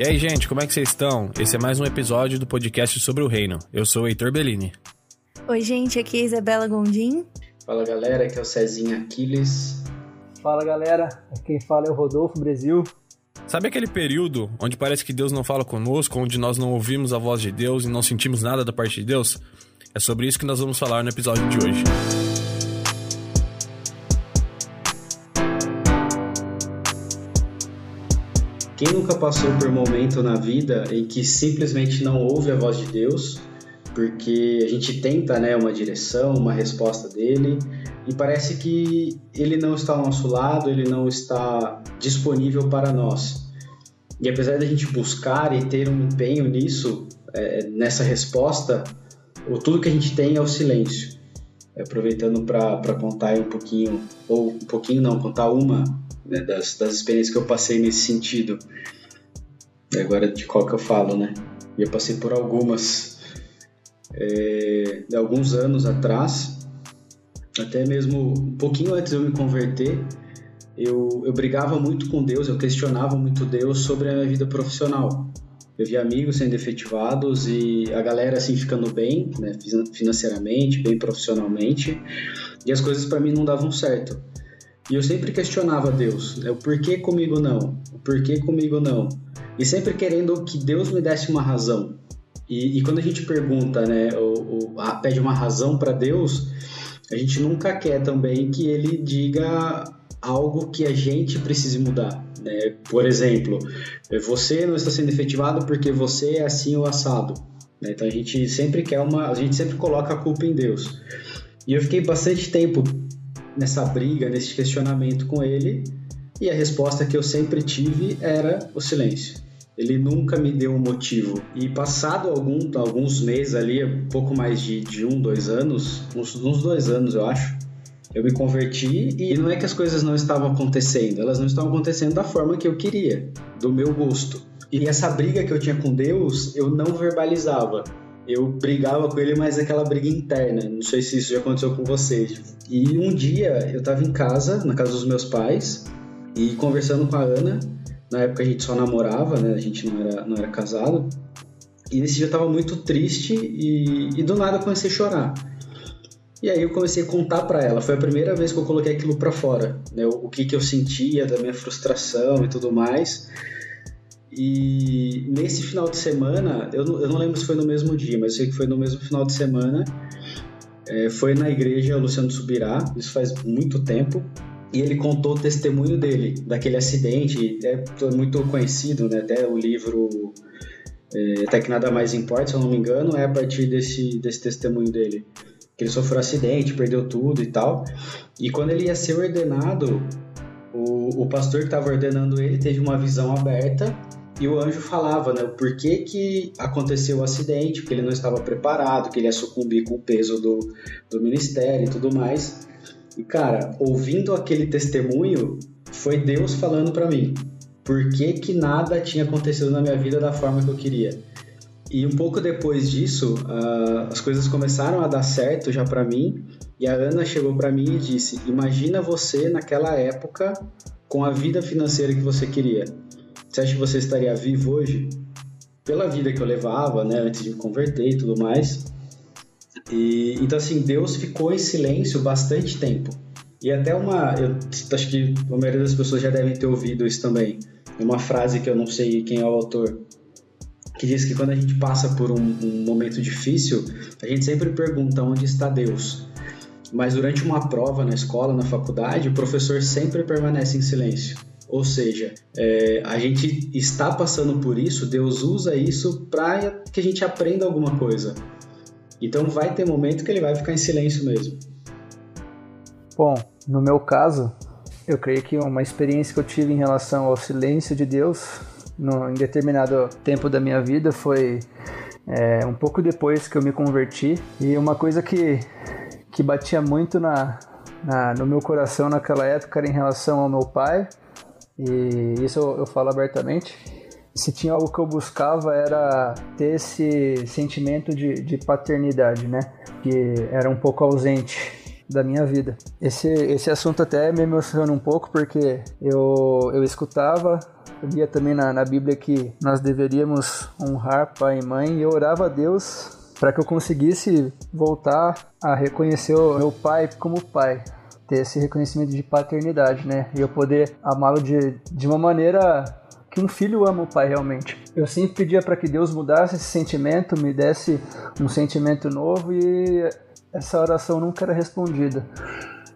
E aí, gente, como é que vocês estão? Esse é mais um episódio do podcast sobre o reino. Eu sou o Heitor Bellini. Oi, gente, aqui é a Isabela Gondim. Fala, galera, aqui é o Cezinha Aquiles. Fala, galera, quem fala é o Rodolfo Brasil. Sabe aquele período onde parece que Deus não fala conosco, onde nós não ouvimos a voz de Deus e não sentimos nada da parte de Deus? É sobre isso que nós vamos falar no episódio de hoje. Quem nunca passou por um momento na vida em que simplesmente não ouve a voz de Deus, porque a gente tenta né, uma direção, uma resposta dele, e parece que ele não está ao nosso lado, ele não está disponível para nós. E apesar da gente buscar e ter um empenho nisso, é, nessa resposta, o, tudo que a gente tem é o silêncio. Aproveitando para contar um pouquinho, ou um pouquinho não, contar uma né, das, das experiências que eu passei nesse sentido. Agora de qual que eu falo, né? E eu passei por algumas. É, alguns anos atrás, até mesmo um pouquinho antes de eu me converter, eu, eu brigava muito com Deus, eu questionava muito Deus sobre a minha vida profissional. Eu via amigos sendo efetivados e a galera assim ficando bem, né, financeiramente, bem profissionalmente, e as coisas para mim não davam certo. E eu sempre questionava Deus, né? o porquê comigo não, o porquê comigo não. E sempre querendo que Deus me desse uma razão. E, e quando a gente pergunta, né, ou, ou pede uma razão para Deus, a gente nunca quer também que ele diga algo que a gente precise mudar. Né? Por exemplo, você não está sendo efetivado porque você é assim ou assado. Né? Então a gente sempre quer uma, a gente sempre coloca a culpa em Deus. E eu fiquei bastante tempo nessa briga, nesse questionamento com ele, e a resposta que eu sempre tive era o silêncio. Ele nunca me deu um motivo. E passado algum, alguns meses ali, pouco mais de, de um, dois anos, uns, uns dois anos eu acho, eu me converti e não é que as coisas não estavam acontecendo, elas não estavam acontecendo da forma que eu queria, do meu gosto. E essa briga que eu tinha com Deus, eu não verbalizava eu brigava com ele, mas aquela briga interna. Não sei se isso já aconteceu com vocês. E um dia eu tava em casa, na casa dos meus pais, e conversando com a Ana. Na época a gente só namorava, né? A gente não era, não era casado. E nesse dia eu tava muito triste e, e do nada eu comecei a chorar. E aí eu comecei a contar para ela. Foi a primeira vez que eu coloquei aquilo para fora, né? O, o que que eu sentia da minha frustração e tudo mais. E nesse final de semana, eu não, eu não lembro se foi no mesmo dia, mas eu sei que foi no mesmo final de semana, é, foi na igreja Luciano Subirá, isso faz muito tempo, e ele contou o testemunho dele, daquele acidente, é muito conhecido, né? até o livro é, Até que Nada Mais Importa, se eu não me engano, é a partir desse, desse testemunho dele. Que ele sofreu um acidente, perdeu tudo e tal. E quando ele ia ser ordenado, o, o pastor que estava ordenando ele teve uma visão aberta e o anjo falava, né, o porquê que aconteceu o acidente, porque ele não estava preparado, que ele ia sucumbir com o peso do, do ministério e tudo mais. E cara, ouvindo aquele testemunho, foi Deus falando para mim, por que que nada tinha acontecido na minha vida da forma que eu queria. E um pouco depois disso, uh, as coisas começaram a dar certo já para mim. E a Ana chegou para mim e disse: Imagina você naquela época com a vida financeira que você queria. Você acha que você estaria vivo hoje? Pela vida que eu levava, né, antes de me converter e tudo mais. E, então, assim, Deus ficou em silêncio bastante tempo. E até uma. Eu acho que a maioria das pessoas já devem ter ouvido isso também. Uma frase que eu não sei quem é o autor, que diz que quando a gente passa por um, um momento difícil, a gente sempre pergunta onde está Deus. Mas durante uma prova na escola, na faculdade, o professor sempre permanece em silêncio. Ou seja, é, a gente está passando por isso, Deus usa isso para que a gente aprenda alguma coisa. Então vai ter momento que ele vai ficar em silêncio mesmo. Bom, no meu caso, eu creio que uma experiência que eu tive em relação ao silêncio de Deus no, em determinado tempo da minha vida foi é, um pouco depois que eu me converti e uma coisa que, que batia muito na, na, no meu coração naquela época era em relação ao meu pai e isso eu, eu falo abertamente. Se tinha algo que eu buscava era ter esse sentimento de, de paternidade, né? Que era um pouco ausente da minha vida. Esse, esse assunto até me emociona um pouco porque eu, eu escutava Eu lia também na, na Bíblia que nós deveríamos honrar pai e mãe e eu orava a Deus para que eu conseguisse voltar a reconhecer o meu pai como pai, ter esse reconhecimento de paternidade, né? E eu poder amá-lo de, de uma maneira que um filho ama o pai realmente. Eu sempre pedia para que Deus mudasse esse sentimento, me desse um sentimento novo e essa oração nunca era respondida.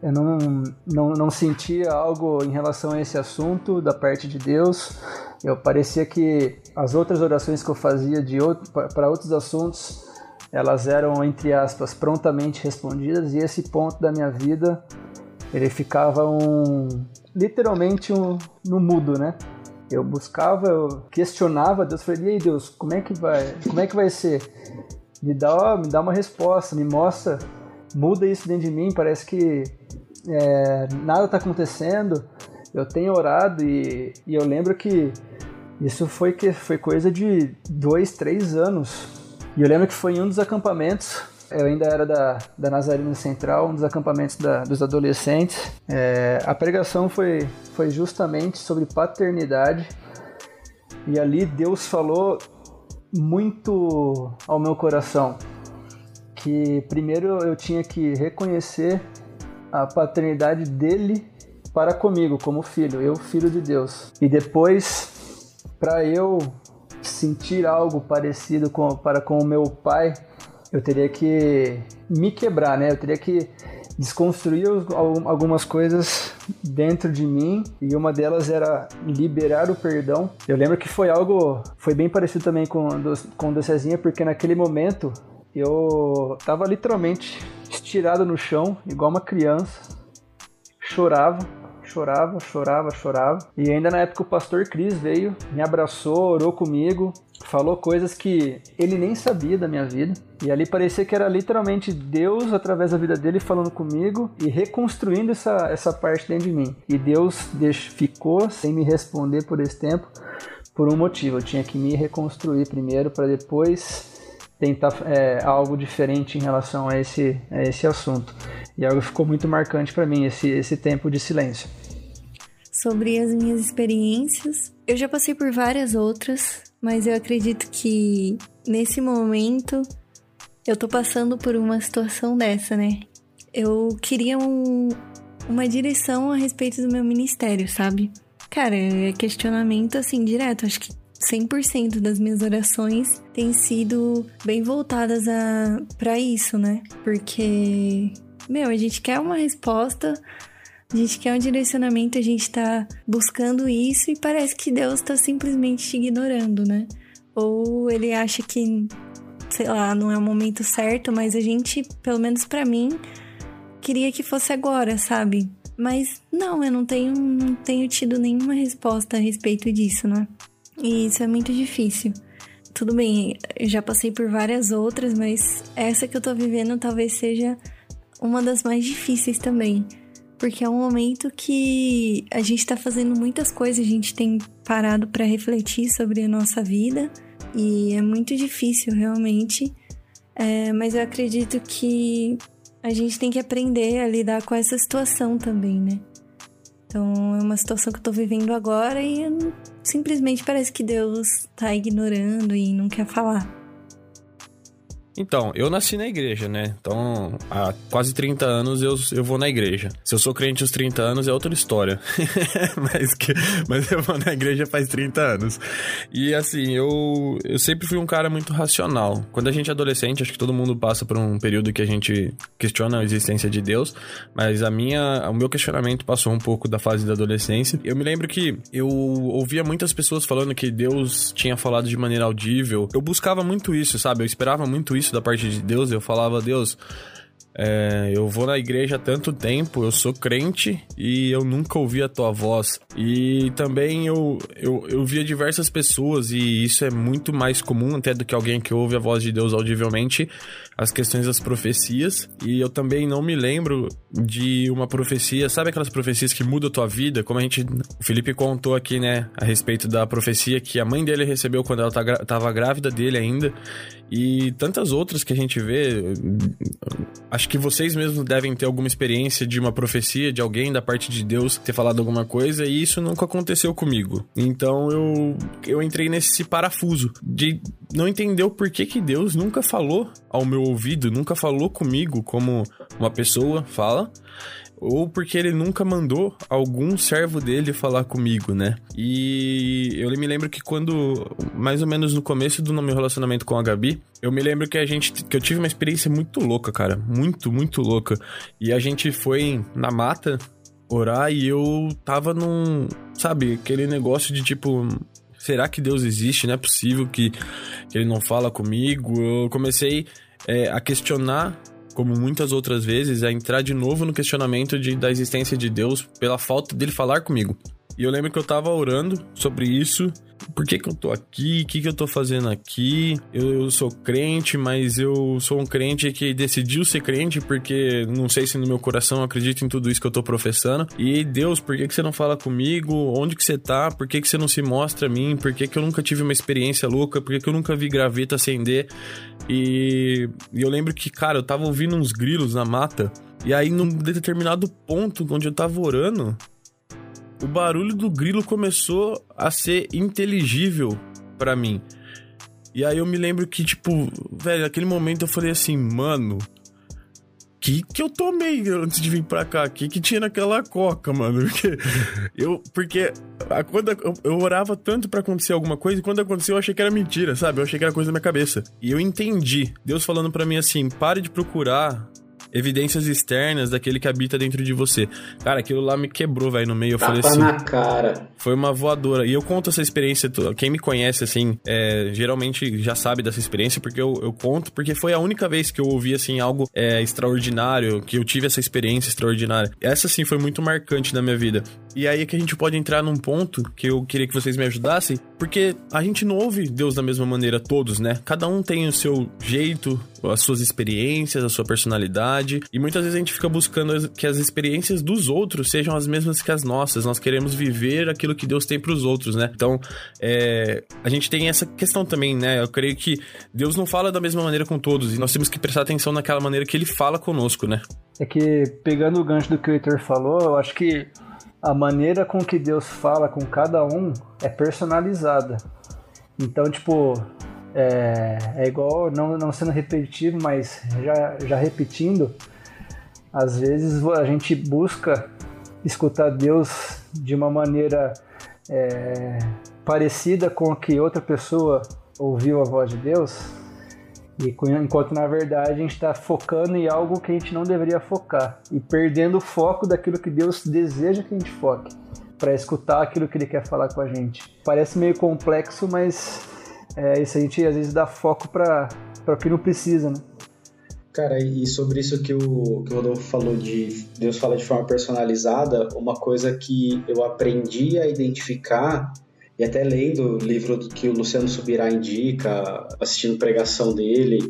Eu não, não, não sentia algo em relação a esse assunto da parte de Deus. Eu parecia que as outras orações que eu fazia de outro, para outros assuntos, elas eram entre aspas prontamente respondidas e esse ponto da minha vida ele ficava um literalmente um, no mudo, né? Eu buscava, eu questionava Deus, falei, e aí Deus, como é que vai, como é que vai ser? Me dá, me dá uma resposta, me mostra, muda isso dentro de mim, parece que é, nada está acontecendo. Eu tenho orado e, e, eu lembro que isso foi que foi coisa de dois, três anos. E eu lembro que foi em um dos acampamentos eu ainda era da, da Nazarena Central, um dos acampamentos da, dos adolescentes. É, a pregação foi, foi justamente sobre paternidade. E ali Deus falou muito ao meu coração. Que primeiro eu tinha que reconhecer a paternidade dele para comigo, como filho, eu, filho de Deus. E depois, para eu sentir algo parecido com, para com o meu pai, eu teria que me quebrar, né? Eu teria que desconstruir algumas coisas dentro de mim e uma delas era liberar o perdão. Eu lembro que foi algo, foi bem parecido também com com o do Cezinha, porque naquele momento eu tava literalmente estirado no chão, igual uma criança, chorava, chorava, chorava, chorava. E ainda na época o pastor Cris veio, me abraçou, orou comigo, falou coisas que ele nem sabia da minha vida. E ali parecia que era literalmente Deus, através da vida dele, falando comigo e reconstruindo essa, essa parte dentro de mim. E Deus ficou sem me responder por esse tempo por um motivo. Eu tinha que me reconstruir primeiro para depois tentar é, algo diferente em relação a esse, a esse assunto. E algo ficou muito marcante para mim, esse, esse tempo de silêncio. Sobre as minhas experiências, eu já passei por várias outras, mas eu acredito que nesse momento eu tô passando por uma situação dessa, né? Eu queria um, uma direção a respeito do meu ministério, sabe? Cara, é questionamento assim direto. Acho que 100% das minhas orações têm sido bem voltadas a para isso, né? Porque meu, a gente quer uma resposta a gente quer um direcionamento, a gente tá buscando isso e parece que Deus tá simplesmente te ignorando, né? Ou ele acha que, sei lá, não é o momento certo, mas a gente, pelo menos para mim, queria que fosse agora, sabe? Mas não, eu não tenho, não tenho tido nenhuma resposta a respeito disso, né? E isso é muito difícil. Tudo bem, já passei por várias outras, mas essa que eu tô vivendo talvez seja uma das mais difíceis também porque é um momento que a gente está fazendo muitas coisas, a gente tem parado para refletir sobre a nossa vida e é muito difícil realmente, é, mas eu acredito que a gente tem que aprender a lidar com essa situação também, né? Então é uma situação que eu tô vivendo agora e simplesmente parece que Deus tá ignorando e não quer falar. Então, eu nasci na igreja, né? Então, há quase 30 anos eu, eu vou na igreja. Se eu sou crente aos 30 anos é outra história. mas, que, mas eu vou na igreja faz 30 anos. E assim, eu, eu sempre fui um cara muito racional. Quando a gente é adolescente, acho que todo mundo passa por um período que a gente questiona a existência de Deus. Mas a minha, o meu questionamento passou um pouco da fase da adolescência. Eu me lembro que eu ouvia muitas pessoas falando que Deus tinha falado de maneira audível. Eu buscava muito isso, sabe? Eu esperava muito isso isso da parte de Deus, eu falava, Deus, é, eu vou na igreja há tanto tempo, eu sou crente e eu nunca ouvi a tua voz. E também eu, eu, eu via diversas pessoas, e isso é muito mais comum até do que alguém que ouve a voz de Deus audivelmente, as questões das profecias. E eu também não me lembro de uma profecia, sabe aquelas profecias que mudam a tua vida? Como a gente, o Felipe contou aqui, né, a respeito da profecia que a mãe dele recebeu quando ela estava grávida dele ainda. E tantas outras que a gente vê acho que vocês mesmos devem ter alguma experiência de uma profecia de alguém da parte de Deus ter falado alguma coisa e isso nunca aconteceu comigo. Então eu, eu entrei nesse parafuso de não entender o porquê que Deus nunca falou ao meu ouvido, nunca falou comigo como uma pessoa fala ou porque ele nunca mandou algum servo dele falar comigo, né? E eu me lembro que quando, mais ou menos no começo do meu relacionamento com a Gabi, eu me lembro que a gente, que eu tive uma experiência muito louca, cara, muito, muito louca. E a gente foi na mata orar e eu tava num, sabe, aquele negócio de tipo, será que Deus existe? Não é possível que, que ele não fala comigo. Eu comecei é, a questionar como muitas outras vezes, a entrar de novo no questionamento de, da existência de Deus pela falta dele falar comigo. E eu lembro que eu tava orando sobre isso por que, que eu tô aqui? O que, que eu tô fazendo aqui? Eu, eu, sou crente, mas eu sou um crente que decidiu ser crente porque não sei se no meu coração eu acredito em tudo isso que eu tô professando. E Deus, por que, que você não fala comigo? Onde que você tá? Por que, que você não se mostra a mim? Por que, que eu nunca tive uma experiência louca? Por que, que eu nunca vi graveta acender? E, e eu lembro que, cara, eu tava ouvindo uns grilos na mata. E aí, num determinado ponto onde eu tava orando, o barulho do grilo começou a ser inteligível para mim. E aí eu me lembro que, tipo, velho, naquele momento eu falei assim, mano, que que eu tomei antes de vir pra cá? Que que tinha naquela coca, mano? Porque eu, porque a, quando eu, eu orava tanto para acontecer alguma coisa e quando aconteceu eu achei que era mentira, sabe? Eu achei que era coisa da minha cabeça. E eu entendi. Deus falando para mim assim, pare de procurar evidências externas daquele que habita dentro de você. Cara, aquilo lá me quebrou, velho, no meio. Eu Tapa falei assim. na cara. Foi uma voadora. E eu conto essa experiência. Quem me conhece, assim, é, geralmente já sabe dessa experiência, porque eu, eu, conto, porque foi a única vez que eu ouvi, assim, algo é, extraordinário, que eu tive essa experiência extraordinária. Essa, sim, foi muito marcante na minha vida. E aí é que a gente pode entrar num ponto que eu queria que vocês me ajudassem, porque a gente não ouve Deus da mesma maneira todos, né? Cada um tem o seu jeito, as suas experiências, a sua personalidade, e muitas vezes a gente fica buscando que as experiências dos outros sejam as mesmas que as nossas. Nós queremos viver aquilo que Deus tem para os outros, né? Então, é, a gente tem essa questão também, né? Eu creio que Deus não fala da mesma maneira com todos, e nós temos que prestar atenção naquela maneira que ele fala conosco, né? É que, pegando o gancho do que o Heitor falou, eu acho que a maneira com que Deus fala com cada um é personalizada. Então, tipo, é, é igual, não, não sendo repetitivo, mas já, já repetindo, às vezes a gente busca escutar Deus de uma maneira é, parecida com que outra pessoa ouviu a voz de Deus, e enquanto na verdade a gente está focando em algo que a gente não deveria focar e perdendo o foco daquilo que Deus deseja que a gente foque para escutar aquilo que Ele quer falar com a gente. Parece meio complexo, mas é, isso a gente às vezes dá foco para o que não precisa, né? Cara, e sobre isso que o, que o Rodolfo falou de Deus fala de forma personalizada, uma coisa que eu aprendi a identificar e até lendo o livro que o Luciano Subirá indica, assistindo pregação dele,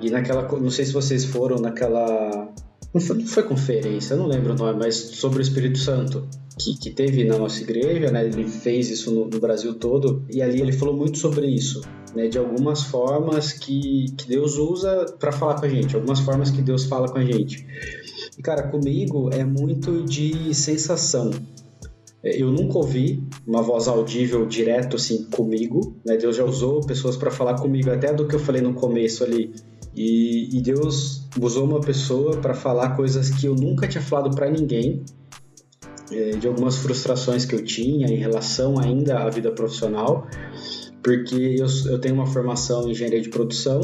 e naquela, não sei se vocês foram naquela, não foi, não foi conferência, eu não lembro o nome, mas sobre o Espírito Santo, que, que teve na nossa igreja, né, ele fez isso no, no Brasil todo, e ali ele falou muito sobre isso, né, de algumas formas que, que Deus usa para falar com a gente, algumas formas que Deus fala com a gente. E cara, comigo é muito de sensação. É, eu nunca ouvi uma voz audível direto assim comigo, né? Deus já usou pessoas para falar comigo até do que eu falei no começo ali. E, e Deus usou uma pessoa para falar coisas que eu nunca tinha falado para ninguém, é, de algumas frustrações que eu tinha em relação ainda à vida profissional, porque eu, eu tenho uma formação em engenharia de produção,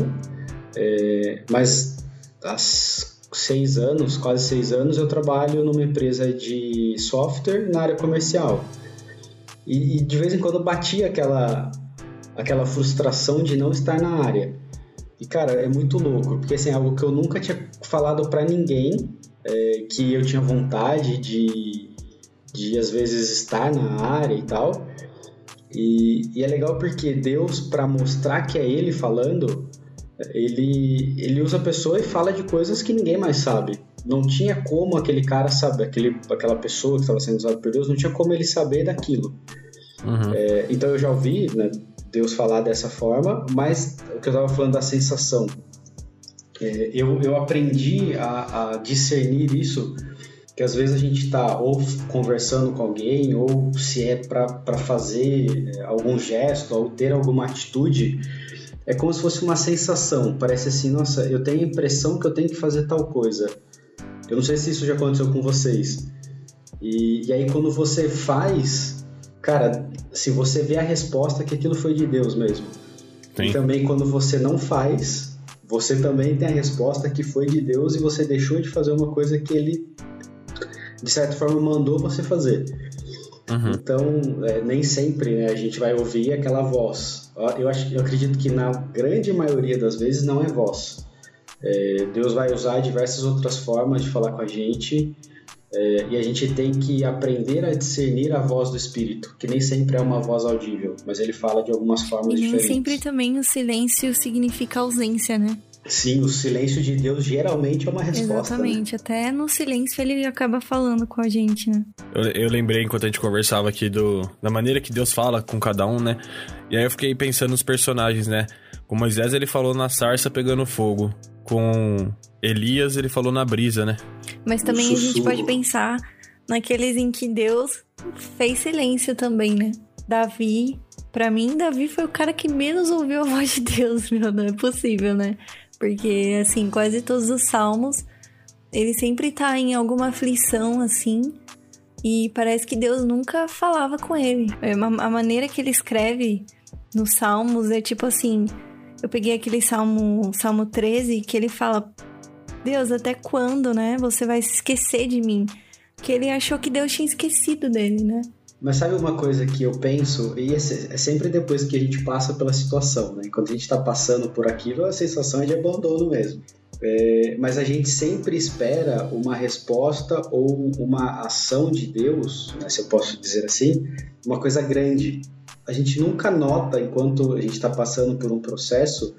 é, mas as seis anos, quase seis anos, eu trabalho numa empresa de software na área comercial. E, e de vez em quando batia aquela, aquela frustração de não estar na área. E cara, é muito louco, porque assim, é algo que eu nunca tinha falado para ninguém, é, que eu tinha vontade de, de às vezes estar na área e tal. E, e é legal porque Deus, para mostrar que é Ele falando, ele, ele usa a pessoa e fala de coisas que ninguém mais sabe. Não tinha como aquele cara saber, aquele, aquela pessoa que estava sendo usada por Deus, não tinha como ele saber daquilo. Uhum. É, então eu já ouvi né, Deus falar dessa forma, mas o que eu estava falando da sensação. É, eu, eu aprendi a, a discernir isso que às vezes a gente está ou conversando com alguém, ou se é para fazer é, algum gesto, ou ter alguma atitude, é como se fosse uma sensação. Parece assim, nossa, eu tenho a impressão que eu tenho que fazer tal coisa. Eu não sei se isso já aconteceu com vocês. E, e aí quando você faz, cara, se você vê a resposta que aquilo foi de Deus mesmo. Sim. E também quando você não faz, você também tem a resposta que foi de Deus e você deixou de fazer uma coisa que ele de certa forma mandou você fazer. Uhum. Então, é, nem sempre né, a gente vai ouvir aquela voz. Eu, acho, eu acredito que na grande maioria das vezes não é voz. É, Deus vai usar diversas outras formas de falar com a gente é, e a gente tem que aprender a discernir a voz do Espírito, que nem sempre é uma voz audível, mas ele fala de algumas formas e nem diferentes. nem sempre também o silêncio significa ausência, né? Sim, o silêncio de Deus geralmente é uma resposta. Né? Exatamente, né? até no silêncio ele acaba falando com a gente, né? Eu, eu, lembrei enquanto a gente conversava aqui do, da maneira que Deus fala com cada um, né? E aí eu fiquei pensando nos personagens, né? Com Moisés ele falou na sarça pegando fogo. Com Elias ele falou na brisa, né? Mas também a gente pode pensar naqueles em que Deus fez silêncio também, né? Davi, para mim, Davi foi o cara que menos ouviu a voz de Deus, meu, não é possível, né? Porque, assim, quase todos os salmos, ele sempre tá em alguma aflição, assim, e parece que Deus nunca falava com ele. É a maneira que ele escreve nos salmos é tipo assim. Eu peguei aquele salmo, salmo 13, que ele fala: Deus, até quando, né? Você vai se esquecer de mim? Que ele achou que Deus tinha esquecido dele, né? Mas sabe uma coisa que eu penso, e é sempre depois que a gente passa pela situação, né? Quando a gente está passando por aquilo, a sensação é de abandono mesmo. É, mas a gente sempre espera uma resposta ou uma ação de Deus, né, se eu posso dizer assim, uma coisa grande. A gente nunca nota, enquanto a gente está passando por um processo,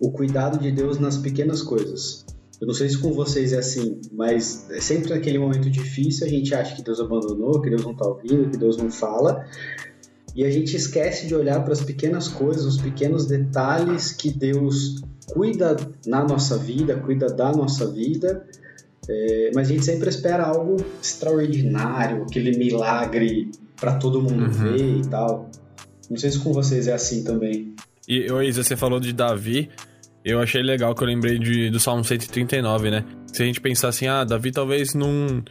o cuidado de Deus nas pequenas coisas. Eu não sei se com vocês é assim, mas é sempre naquele momento difícil a gente acha que Deus abandonou, que Deus não está ouvindo, que Deus não fala. E a gente esquece de olhar para as pequenas coisas, os pequenos detalhes que Deus cuida na nossa vida, cuida da nossa vida. É, mas a gente sempre espera algo extraordinário, aquele milagre para todo mundo uhum. ver e tal. Não sei se com vocês é assim também. E, Isa, você falou de Davi. Eu achei legal que eu lembrei de, do Salmo 139, né? Se a gente pensar assim, ah, Davi talvez não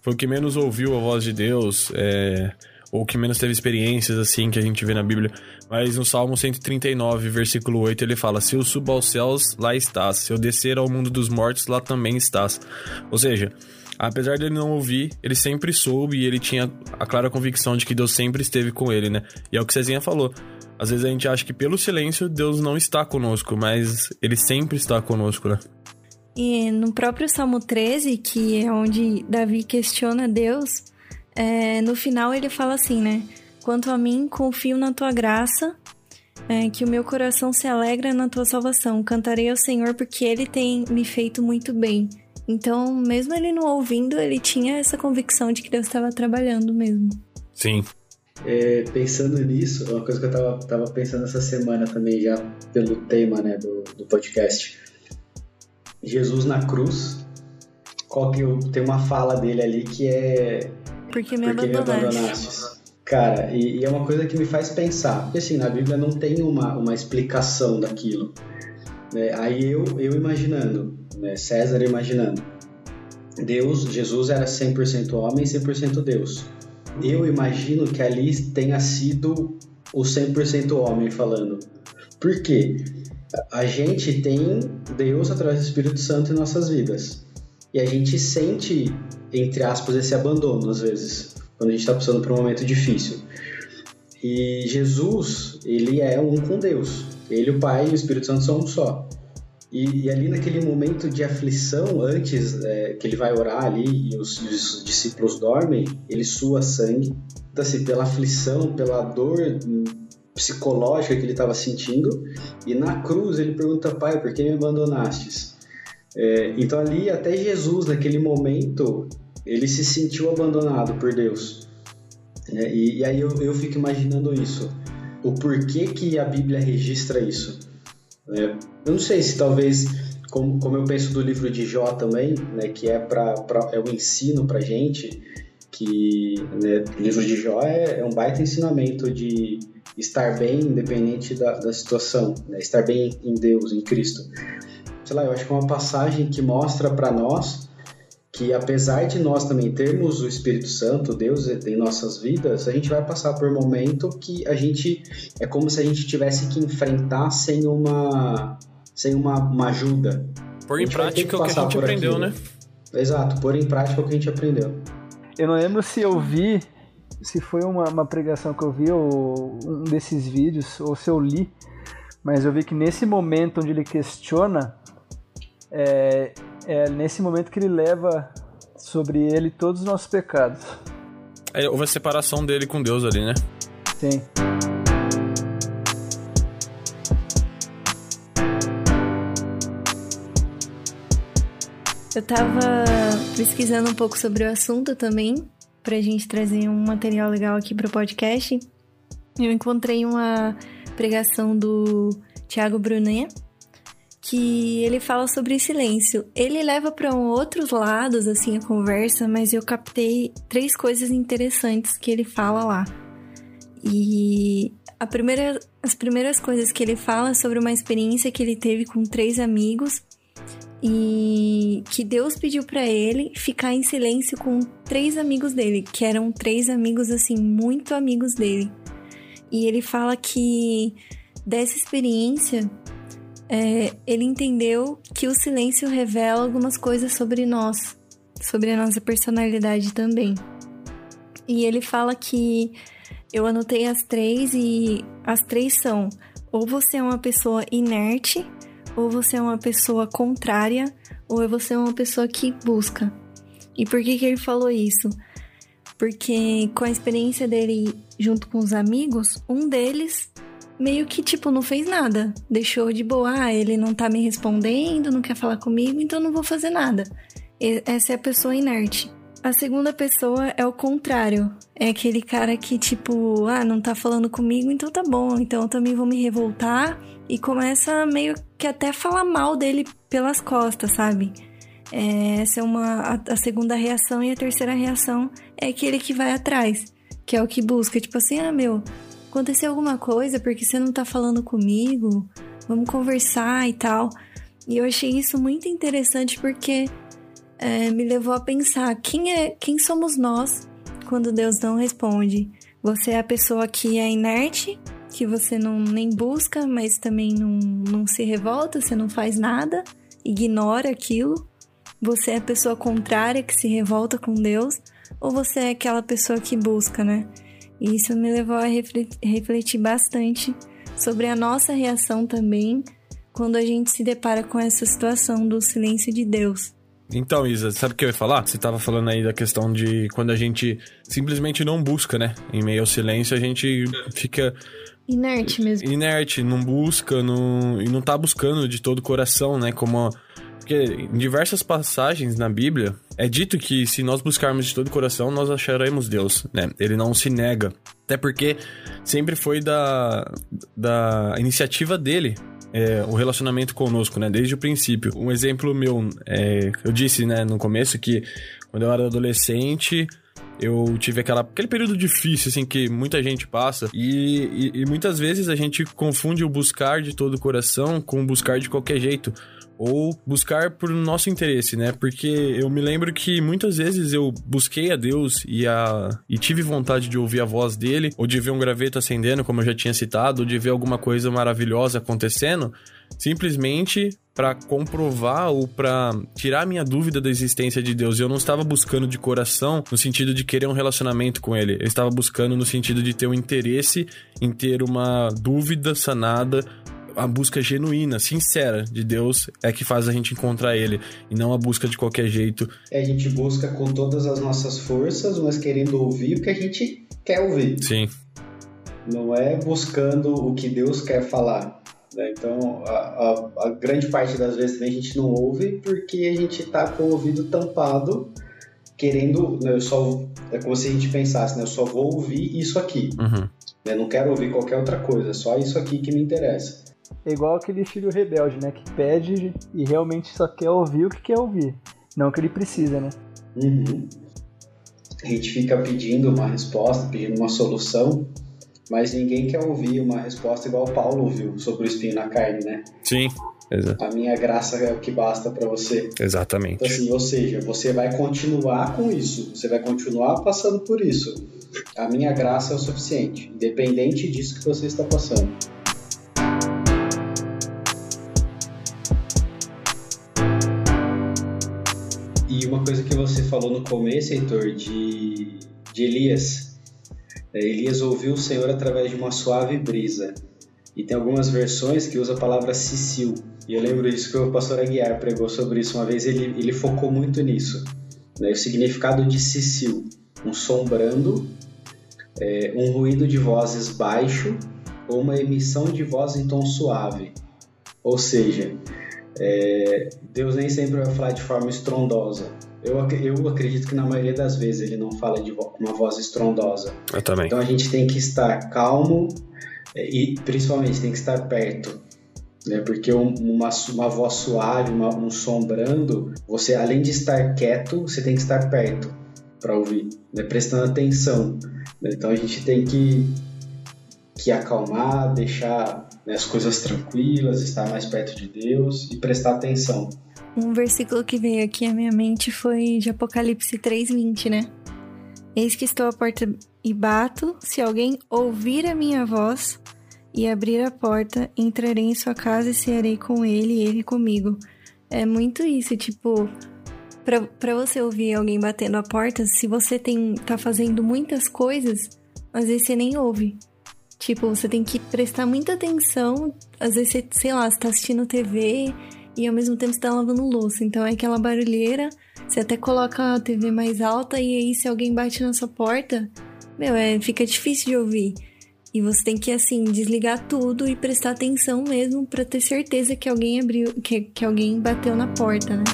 foi o que menos ouviu a voz de Deus, é, ou que menos teve experiências assim que a gente vê na Bíblia. Mas no Salmo 139, versículo 8, ele fala: Se eu subo aos céus, lá estás. Se eu descer ao mundo dos mortos, lá também estás. Ou seja, apesar dele não ouvir, ele sempre soube e ele tinha a clara convicção de que Deus sempre esteve com ele, né? E é o que Cezinha falou. Às vezes a gente acha que pelo silêncio Deus não está conosco, mas ele sempre está conosco, né? E no próprio Salmo 13, que é onde Davi questiona Deus, é, no final ele fala assim, né? Quanto a mim, confio na tua graça, é, que o meu coração se alegra na tua salvação. Cantarei ao Senhor porque ele tem me feito muito bem. Então, mesmo ele não ouvindo, ele tinha essa convicção de que Deus estava trabalhando mesmo. Sim. É, pensando nisso, uma coisa que eu tava, tava pensando essa semana também, já pelo tema né, do, do podcast. Jesus na cruz, qual que eu, tem uma fala dele ali que é. Porque me, porque abandonaste. Cara, e, e, é uma coisa que me faz pensar, porque assim, na Bíblia não tem uma, uma explicação daquilo. Né? Aí eu, eu imaginando, né? César imaginando. Deus, Jesus era 100% homem e 100% Deus eu imagino que ali tenha sido o 100% homem falando. Por quê? A gente tem Deus através do Espírito Santo em nossas vidas. E a gente sente, entre aspas, esse abandono às vezes, quando a gente está passando por um momento difícil. E Jesus, ele é um com Deus. Ele, o Pai e o Espírito Santo são um só. E, e ali naquele momento de aflição, antes é, que ele vai orar ali e os, os, discípulos dormem, ele sua sangue, então, assim, pela aflição, pela dor psicológica que ele estava sentindo. E na cruz ele pergunta, Pai, por que me abandonastes? É, então ali até Jesus, naquele momento, ele se sentiu abandonado por Deus. É, e, e, aí eu, eu fico imaginando isso. O porquê que a Bíblia registra isso. É, eu não sei se talvez como, como eu penso do livro de Jó também, né, que é, pra, é um ensino pra gente, que né, o livro de Jó é, é, um baita ensinamento de estar bem independente da, da situação, né, estar bem em Deus, em Cristo. Sei lá, eu acho que é uma passagem que mostra para nós que apesar de nós também termos o Espírito Santo, Deus em nossas vidas, a gente vai passar por um momento que a gente é como se a gente tivesse que enfrentar sem uma sem uma, uma ajuda. Pôr em prática o que a gente aprendeu, aquilo. né? Exato, pôr em prática o que a gente aprendeu. Eu não lembro se eu vi, se foi uma, uma pregação que eu vi, ou um desses vídeos, ou se eu li, mas eu vi que nesse momento onde ele questiona, é, é nesse momento que ele leva sobre ele todos os nossos pecados. É, houve a separação dele com Deus ali, né? Sim. Eu tava pesquisando um pouco sobre o assunto também, pra gente trazer um material legal aqui pro podcast. Eu encontrei uma pregação do Tiago Brunet, que ele fala sobre silêncio. Ele leva para um outros lados assim a conversa, mas eu captei três coisas interessantes que ele fala lá. E a primeira, as primeiras coisas que ele fala é sobre uma experiência que ele teve com três amigos e que Deus pediu para ele ficar em silêncio com três amigos dele, que eram três amigos assim muito amigos dele. E ele fala que dessa experiência é, ele entendeu que o silêncio revela algumas coisas sobre nós, sobre a nossa personalidade também. E ele fala que eu anotei as três e as três são: ou você é uma pessoa inerte, ou você é uma pessoa contrária, ou você é uma pessoa que busca. E por que, que ele falou isso? Porque com a experiência dele junto com os amigos, um deles meio que, tipo, não fez nada. Deixou de boa, ah, ele não tá me respondendo, não quer falar comigo, então não vou fazer nada. Essa é a pessoa inerte. A segunda pessoa é o contrário. É aquele cara que, tipo, ah, não tá falando comigo, então tá bom, então eu também vou me revoltar. E começa meio que até falar mal dele pelas costas, sabe? É, essa é uma, a, a, segunda reação. E a terceira reação é aquele que vai atrás, que é o que busca. Tipo assim, ah, meu, aconteceu alguma coisa porque você não tá falando comigo? Vamos conversar e tal. E eu achei isso muito interessante porque é, me levou a pensar quem é, quem somos nós quando Deus não responde. Você é a pessoa que é inerte, que você não nem busca, mas também não, não se revolta, você não faz nada, ignora aquilo. Você é a pessoa contrária que se revolta com Deus, ou você é aquela pessoa que busca, né? E isso me levou a refletir bastante sobre a nossa reação também quando a gente se depara com essa situação do silêncio de Deus. Então, Isa, sabe o que eu ia falar? Você estava falando aí da questão de quando a gente simplesmente não busca, né? Em meio ao silêncio, a gente fica. Inerte mesmo. Inerte, não busca, não, e não tá buscando de todo o coração, né? Como. Porque em diversas passagens na Bíblia é dito que se nós buscarmos de todo o coração, nós acharemos Deus, né? Ele não se nega. Até porque sempre foi da, da iniciativa dele é, o relacionamento conosco, né? Desde o princípio. Um exemplo meu, é, eu disse, né, no começo que quando eu era adolescente, eu tive aquela, aquele período difícil, assim, que muita gente passa. E, e, e muitas vezes a gente confunde o buscar de todo o coração com o buscar de qualquer jeito ou buscar por nosso interesse, né? Porque eu me lembro que muitas vezes eu busquei a Deus e, a, e tive vontade de ouvir a voz dele, ou de ver um graveto acendendo, como eu já tinha citado, ou de ver alguma coisa maravilhosa acontecendo, simplesmente para comprovar ou para tirar minha dúvida da existência de Deus. Eu não estava buscando de coração no sentido de querer um relacionamento com Ele. Eu estava buscando no sentido de ter um interesse em ter uma dúvida sanada a busca genuína, sincera de Deus é que faz a gente encontrar Ele e não a busca de qualquer jeito. É, a gente busca com todas as nossas forças, mas querendo ouvir o que a gente quer ouvir. Sim. Não é buscando o que Deus quer falar. Né? Então, a, a, a, grande parte das vezes também a gente não ouve porque a gente está com o ouvido tampado, querendo. Né, eu só, é como se a gente pensasse, né, eu só vou ouvir isso aqui. Uhum. Eu não quero ouvir qualquer outra coisa, só isso aqui que me interessa. É igual aquele filho rebelde, né? Que pede e realmente só quer ouvir o que quer ouvir, não o que ele precisa, né? Uhum. A gente fica pedindo uma resposta, pedindo uma solução, mas ninguém quer ouvir uma resposta igual Paulo ouviu sobre o espinho na carne, né? Sim. Exato. A minha graça é o que basta para você. Exatamente. Então, assim, ou seja, você vai continuar com isso, você vai continuar passando por isso. A minha graça é o suficiente, independente disso que você está passando. Falou no começo, Heitor, de, de Elias. É, Elias ouviu o Senhor através de uma suave brisa. E tem algumas versões que usa a palavra Sicil. E eu lembro disso que o pastor Aguiar pregou sobre isso uma vez, ele, ele focou muito nisso. Né? O significado de Sicil, um som brando, é, um ruído de vozes baixo ou uma emissão de voz em tom suave. Ou seja, é, Deus nem sempre vai falar de forma estrondosa. Eu, eu acredito que na maioria das vezes ele não fala de vo uma voz estrondosa. Eu também. Então a gente tem que estar calmo, é, e principalmente tem que estar perto. Né? Porque uma, uma voz suave, uma, um som brando, você além de estar quieto, você tem que estar perto para ouvir, né? prestando atenção. Né? Então a gente tem que, que acalmar, deixar né, as coisas tranquilas, estar mais perto de Deus e prestar atenção. Um versículo que veio aqui à minha mente foi de Apocalipse 3:20, né? Eis que estou à porta e bato, se alguém ouvir a minha voz e abrir a porta, entrarei em sua casa e cearei com ele e ele comigo. É muito isso, tipo, pra você ouvir alguém batendo a porta, se você tem tá fazendo muitas coisas, às vezes você nem ouve. Tipo, você tem que prestar muita atenção, às vezes você, sei lá, você tá assistindo TV e ao mesmo tempo você tá lavando louça. Então é aquela barulheira, você até coloca a TV mais alta e aí se alguém bate na sua porta, meu, é, fica difícil de ouvir. E você tem que, assim, desligar tudo e prestar atenção mesmo para ter certeza que alguém abriu, que, que alguém bateu na porta, né?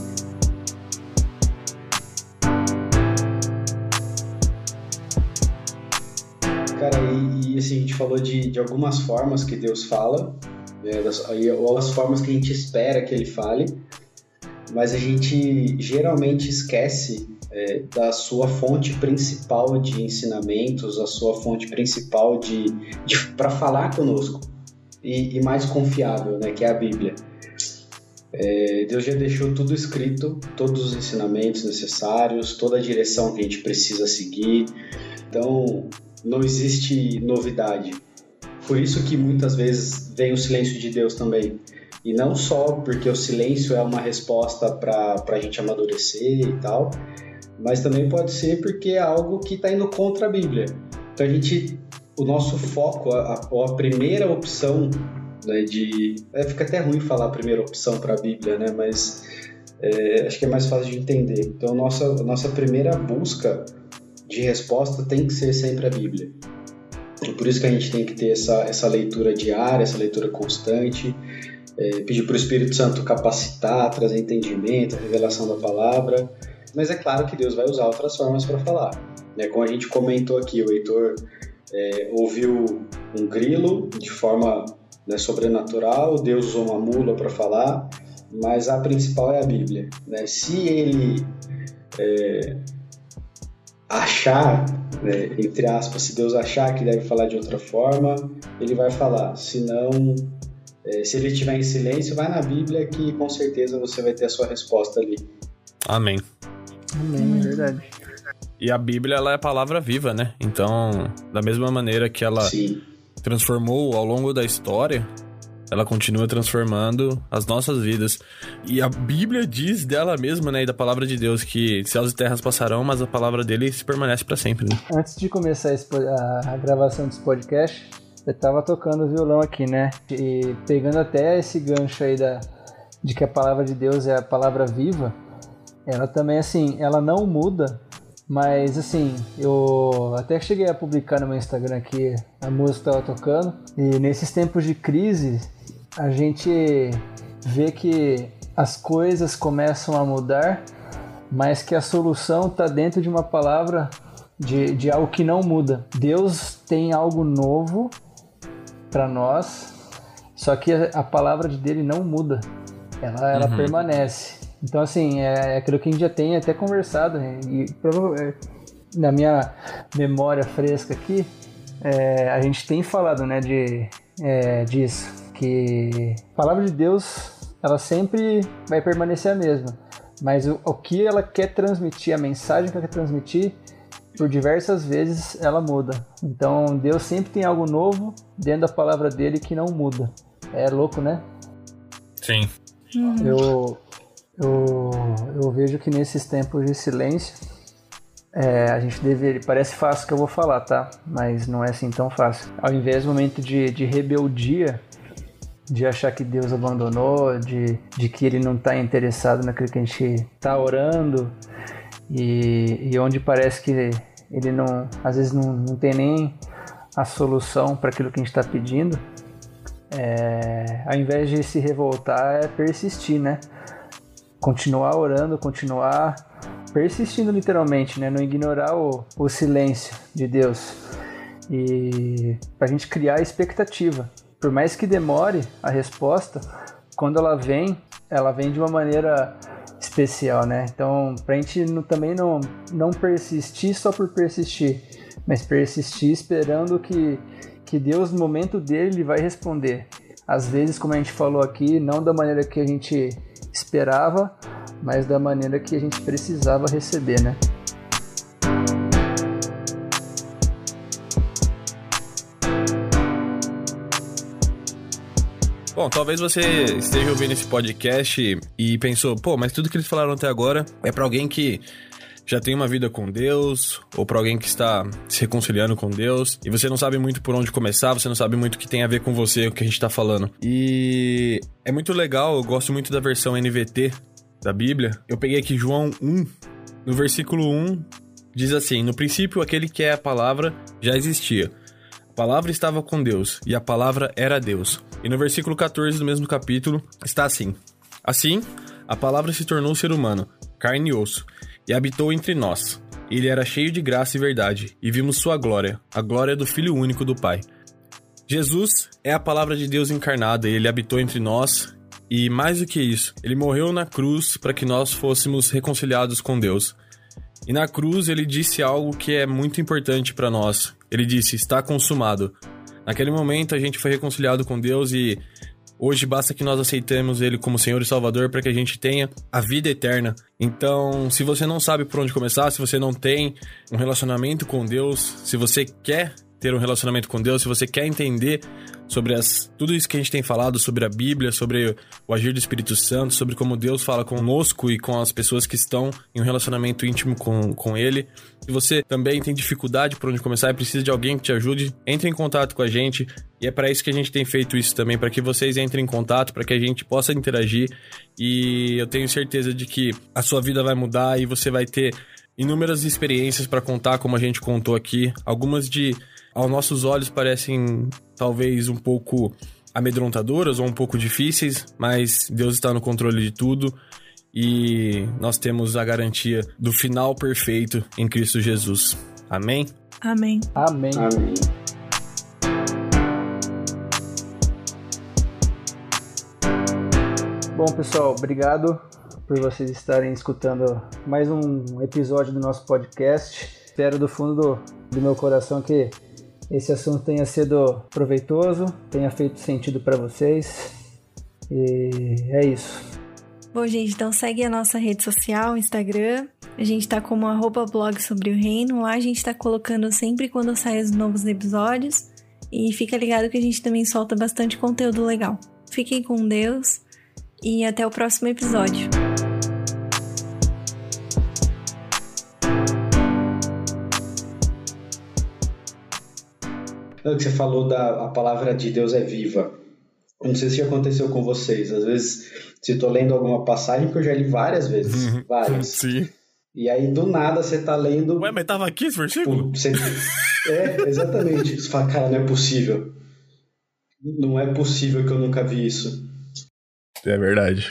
Cara, e, e assim, a gente falou de, de algumas formas que Deus fala, né, ou as formas que a gente espera que Ele fale, mas a gente geralmente esquece é, da sua fonte principal de ensinamentos, a sua fonte principal de, de para falar conosco e, e, mais confiável, né, que é a Bíblia. É, Deus já deixou tudo escrito, todos os ensinamentos necessários, toda a direção que a gente precisa seguir. Então, não existe novidade. Por isso que muitas vezes vem o silêncio de Deus também. E não só porque o silêncio é uma resposta para a gente amadurecer e tal, mas também pode ser porque é algo que está indo contra a Bíblia. Então a gente, o nosso foco, a, a primeira opção né, de, é, fica até ruim falar a primeira opção para a Bíblia, né? Mas é, acho que é mais fácil de entender. Então nossa nossa primeira busca de resposta tem que ser sempre a Bíblia. E por isso que a gente tem que ter essa, essa leitura diária, essa leitura constante, é, pedir para o Espírito Santo capacitar, trazer entendimento, revelação da palavra mas é claro que Deus vai usar outras formas para falar. Né? Como a gente comentou aqui, o Heitor é, ouviu um grilo de forma né, sobrenatural, Deus usou uma mula para falar, mas a principal é a Bíblia. Né? Se ele é, achar, né, entre aspas, se Deus achar que deve falar de outra forma, ele vai falar. Se não, é, se ele estiver em silêncio, vai na Bíblia que com certeza você vai ter a sua resposta ali. Amém. Amém, é verdade. E a Bíblia, ela é a palavra viva, né? Então, da mesma maneira que ela Sim. transformou ao longo da história, ela continua transformando as nossas vidas. E a Bíblia diz dela mesma, né, e da palavra de Deus, que céus e terras passarão, mas a palavra dele permanece para sempre, né? Antes de começar a, a gravação desse podcast, eu tava tocando violão aqui, né? E pegando até esse gancho aí da, de que a palavra de Deus é a palavra viva, ela também, assim, ela não muda, mas assim, eu até cheguei a publicar no meu Instagram aqui a música que estava tocando, e nesses tempos de crise, a gente vê que as coisas começam a mudar, mas que a solução está dentro de uma palavra de, de algo que não muda. Deus tem algo novo para nós, Só que a, a palavra de dele não muda, ela, ela uhum. permanece. Então, assim, é, é aquilo que a gente já tem até conversado, né? e é, na minha memória fresca aqui, é, a gente tem falado né, de, é, disso, que a palavra de Deus ela sempre vai permanecer a mesma, mas o, o que ela quer transmitir, a mensagem que ela quer transmitir, por diversas vezes ela muda. Então Deus sempre tem algo novo dentro da palavra dele que não muda. É louco, né? Sim. Uhum. Eu, eu, eu vejo que nesses tempos de silêncio, é, a gente deveria. Parece fácil que eu vou falar, tá? Mas não é assim tão fácil. Ao invés do momento de, de rebeldia, de achar que Deus abandonou, de, de que ele não está interessado naquilo que a gente está orando, e, e onde parece que ele não, às vezes não, não tem nem a solução para aquilo que a gente está pedindo, é, ao invés de se revoltar, é persistir, né? Continuar orando, continuar persistindo literalmente, né? Não ignorar o, o silêncio de Deus. E para a gente criar expectativa. Por mais que demore a resposta, quando ela vem, ela vem de uma maneira especial, né? Então, pra gente não, também não, não persistir só por persistir, mas persistir esperando que, que Deus, no momento dele, ele vai responder. Às vezes, como a gente falou aqui, não da maneira que a gente esperava, mas da maneira que a gente precisava receber, né? Bom, talvez você esteja ouvindo esse podcast e pensou, pô, mas tudo que eles falaram até agora é para alguém que já tem uma vida com Deus, ou para alguém que está se reconciliando com Deus, e você não sabe muito por onde começar, você não sabe muito o que tem a ver com você, o que a gente tá falando. E é muito legal, eu gosto muito da versão NVT da Bíblia. Eu peguei aqui João 1, no versículo 1, diz assim: No princípio, aquele que é a palavra já existia. A palavra estava com Deus, e a palavra era Deus. E no versículo 14 do mesmo capítulo está assim: Assim, a palavra se tornou ser humano, carne e osso, e habitou entre nós. Ele era cheio de graça e verdade, e vimos sua glória, a glória do Filho único do Pai. Jesus é a palavra de Deus encarnada, e ele habitou entre nós, e mais do que isso, ele morreu na cruz para que nós fôssemos reconciliados com Deus. E na cruz ele disse algo que é muito importante para nós. Ele disse: Está consumado. Naquele momento a gente foi reconciliado com Deus e hoje basta que nós aceitemos Ele como Senhor e Salvador para que a gente tenha a vida eterna. Então, se você não sabe por onde começar, se você não tem um relacionamento com Deus, se você quer ter um relacionamento com Deus, se você quer entender sobre as, tudo isso que a gente tem falado sobre a Bíblia, sobre o agir do Espírito Santo, sobre como Deus fala conosco e com as pessoas que estão em um relacionamento íntimo com, com Ele. Se você também tem dificuldade por onde começar e precisa de alguém que te ajude, entre em contato com a gente. E é para isso que a gente tem feito isso também, para que vocês entrem em contato, para que a gente possa interagir. E eu tenho certeza de que a sua vida vai mudar e você vai ter inúmeras experiências para contar, como a gente contou aqui. Algumas de aos nossos olhos parecem talvez um pouco amedrontadoras ou um pouco difíceis, mas Deus está no controle de tudo e nós temos a garantia do final perfeito em Cristo Jesus. Amém? Amém. Amém. Amém. Bom, pessoal, obrigado por vocês estarem escutando mais um episódio do nosso podcast. Espero do fundo do, do meu coração que esse assunto tenha sido proveitoso, tenha feito sentido para vocês. E é isso. Bom, gente, então segue a nossa rede social, Instagram. A gente tá como arroba blog sobre o reino. Lá a gente tá colocando sempre quando saem os novos episódios. E fica ligado que a gente também solta bastante conteúdo legal. Fiquem com Deus e até o próximo episódio. Que você falou da a palavra de Deus é viva. Não sei se aconteceu com vocês. Às vezes, se estou lendo alguma passagem que eu já li várias vezes, uhum. várias. Sim. E aí, do nada, você tá lendo... Ué, mas tava aqui esse versículo? Você... É, exatamente. Você fala, cara, não é possível. Não é possível que eu nunca vi isso. É verdade.